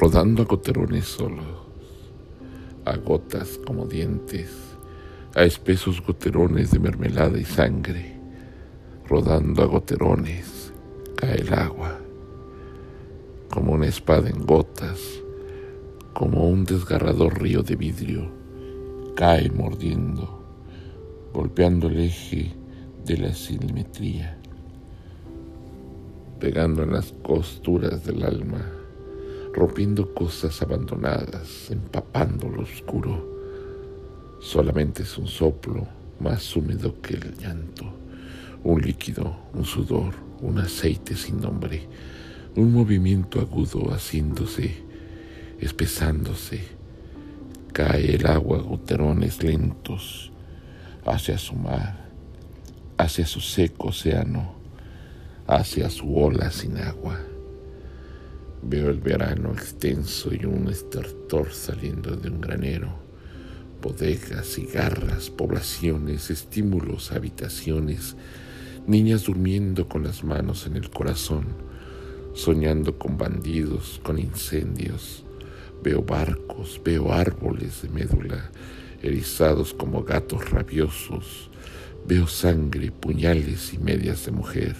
rodando a goterones solos, a gotas como dientes, a espesos goterones de mermelada y sangre, rodando a goterones, cae el agua, como una espada en gotas, como un desgarrador río de vidrio, cae mordiendo, golpeando el eje de la simetría, pegando en las costuras del alma, rompiendo cosas abandonadas, empapando lo oscuro. Solamente es un soplo más húmedo que el llanto, un líquido, un sudor, un aceite sin nombre, un movimiento agudo haciéndose, espesándose. Cae el agua a goterones lentos hacia su mar, hacia su seco océano, hacia su ola sin agua. Veo el verano extenso y un estertor saliendo de un granero, bodegas, cigarras, poblaciones, estímulos, habitaciones, niñas durmiendo con las manos en el corazón, soñando con bandidos, con incendios. Veo barcos, veo árboles de médula, erizados como gatos rabiosos. Veo sangre, puñales y medias de mujer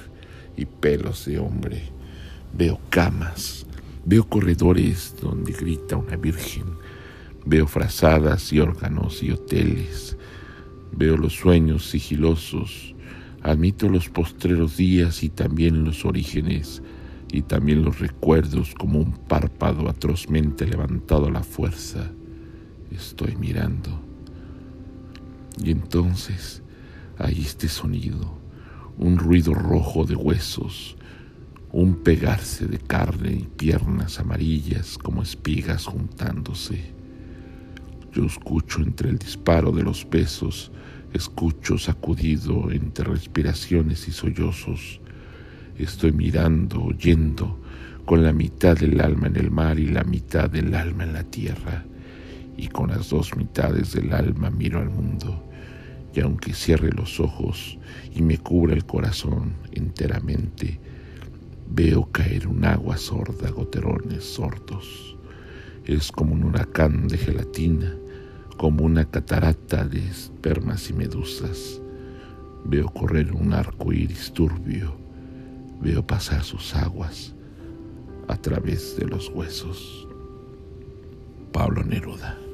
y pelos de hombre. Veo camas, veo corredores donde grita una virgen. Veo frazadas y órganos y hoteles. Veo los sueños sigilosos. Admito los postreros días y también los orígenes y también los recuerdos como un párpado atrozmente levantado a la fuerza. Estoy mirando. Y entonces hay este sonido, un ruido rojo de huesos, un pegarse de carne y piernas amarillas como espigas juntándose. Yo escucho entre el disparo de los besos, escucho sacudido entre respiraciones y sollozos. Estoy mirando, oyendo, con la mitad del alma en el mar y la mitad del alma en la tierra, y con las dos mitades del alma miro al mundo, y aunque cierre los ojos y me cubra el corazón enteramente, veo caer un agua sorda, goterones sordos. Es como un huracán de gelatina, como una catarata de espermas y medusas. Veo correr un arco iris turbio, veo pasar sus aguas a través de los huesos. Pablo Neruda.